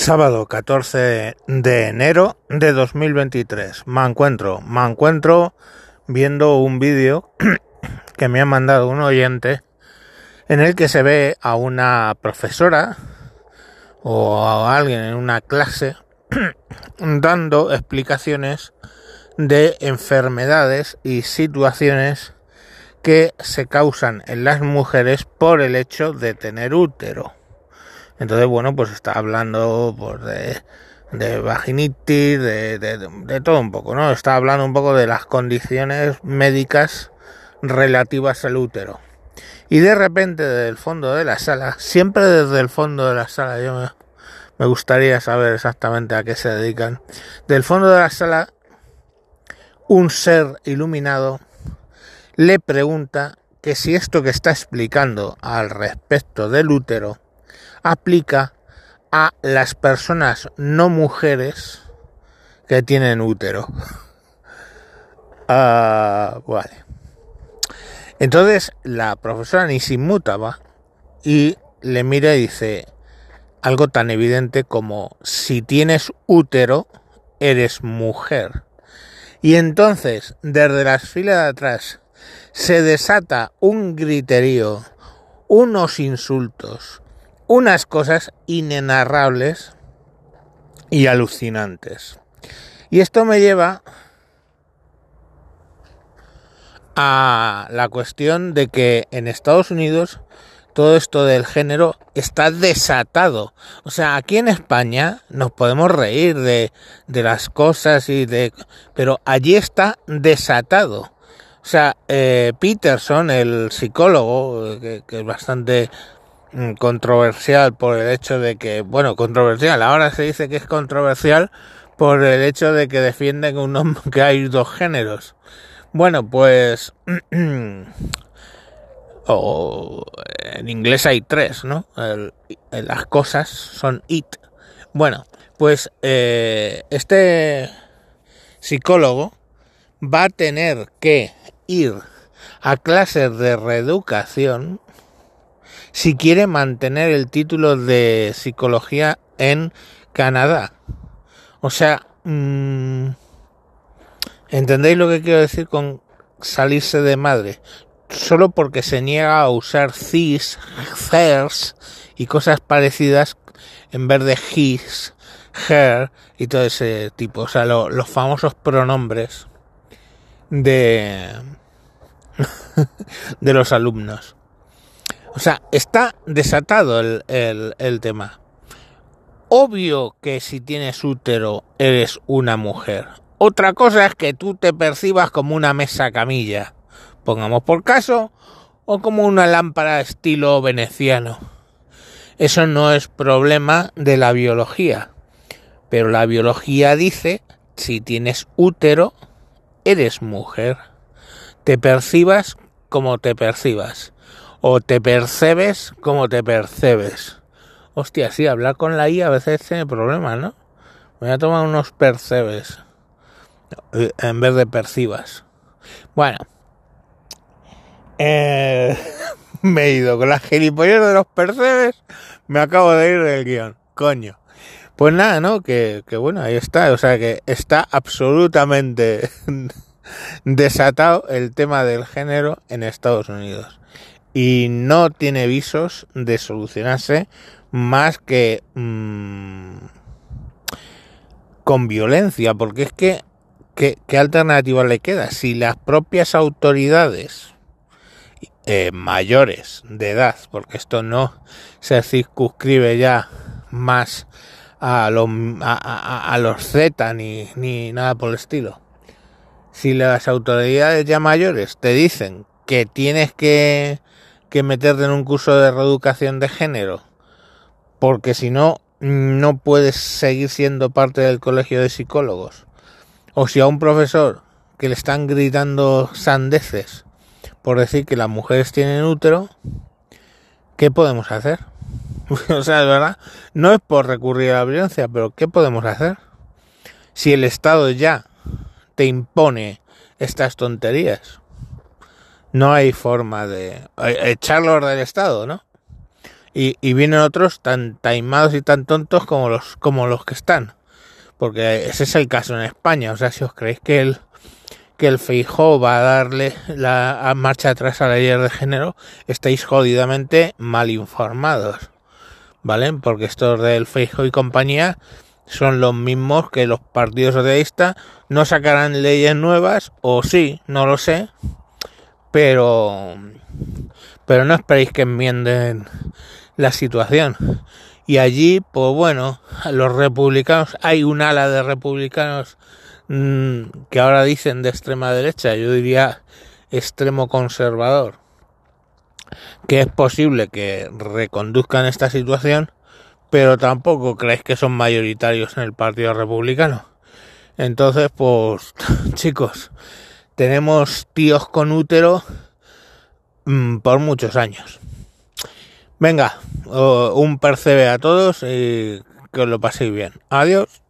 Sábado 14 de enero de 2023. Me encuentro, me encuentro viendo un vídeo que me ha mandado un oyente en el que se ve a una profesora o a alguien en una clase dando explicaciones de enfermedades y situaciones que se causan en las mujeres por el hecho de tener útero. Entonces, bueno, pues está hablando pues, de, vaginitis, de, todo un poco, ¿no? Está hablando un poco de las condiciones médicas relativas al útero. Y de repente, desde el fondo de la sala, siempre desde el fondo de la sala, yo me gustaría saber exactamente a qué se dedican, del fondo de la sala, un ser iluminado le pregunta que si esto que está explicando al respecto del útero aplica a las personas no mujeres que tienen útero. uh, vale. Entonces la profesora ni se inmutaba y le mira y dice algo tan evidente como si tienes útero eres mujer. Y entonces desde las filas de atrás se desata un griterío, unos insultos, unas cosas inenarrables y alucinantes. Y esto me lleva a la cuestión de que en Estados Unidos todo esto del género está desatado. O sea, aquí en España nos podemos reír de, de las cosas y de... pero allí está desatado. O sea, eh, Peterson, el psicólogo, que, que es bastante controversial por el hecho de que, bueno, controversial, ahora se dice que es controversial por el hecho de que defienden un que hay dos géneros. Bueno, pues o en inglés hay tres, ¿no? las cosas son it. Bueno, pues eh, este psicólogo va a tener que ir a clases de reeducación si quiere mantener el título de psicología en Canadá. O sea, mmm, ¿entendéis lo que quiero decir con salirse de madre? Solo porque se niega a usar cis, hers y cosas parecidas en vez de his, her y todo ese tipo. O sea, lo, los famosos pronombres de, de los alumnos. O sea, está desatado el, el, tema. Obvio que si tienes útero eres una mujer. Otra cosa es que tú te percibas como una mesa camilla, pongamos por caso, o como una lámpara estilo veneciano. Eso no es problema de la biología. Pero la biología dice, si tienes útero, eres mujer. Te percibas como te percibas o te percebes como te percebes. Hostia, sí, hablar con la I a veces tiene problemas, ¿no? Voy a tomar unos percebes eh, en vez de percibas. Bueno, eh, me he ido con las gilipollas de los percebes, me acabo de ir del guion, coño. Pues nada, ¿no? Que, que bueno, ahí está, o sea que está absolutamente desatado el tema del género en Estados Unidos y no tiene visos de solucionarse más que mmm, con violencia, porque es que ¿qué, ¿qué, alternativa le queda? Si las propias autoridades eh, mayores de edad, porque esto no se circunscribe ya más a, lo, a, a, a los Z ni, ni nada por el estilo. Si las autoridades ya mayores te dicen que tienes que que meterte en un curso de reeducación de género, porque si no, no puedes seguir siendo parte del colegio de psicólogos. O si a un profesor que le están gritando sandeces por decir que las mujeres tienen útero, ¿qué podemos hacer? o sea, de verdad, no es por recurrir a la violencia, pero ¿qué podemos hacer? Si el Estado ya te impone estas tonterías no hay forma de echarlos del Estado, ¿no? Y, y vienen otros tan taimados y tan tontos como los, como los que están. Porque ese es el caso en España. O sea, si os creéis que el, que el Feijó va a darle la marcha atrás a la ley de género, estáis jodidamente mal informados. ¿Vale? Porque estos del Feijó y compañía son los mismos que los partidos socialistas. No sacarán leyes nuevas, o sí, no lo sé. Pero, pero no esperéis que enmienden la situación. Y allí, pues bueno, los republicanos, hay un ala de republicanos mmm, que ahora dicen de extrema derecha, yo diría extremo conservador, que es posible que reconduzcan esta situación, pero tampoco creéis que son mayoritarios en el Partido Republicano. Entonces, pues, chicos, tenemos tíos con útero mmm, por muchos años. Venga, un percebe a todos y que os lo paséis bien. Adiós.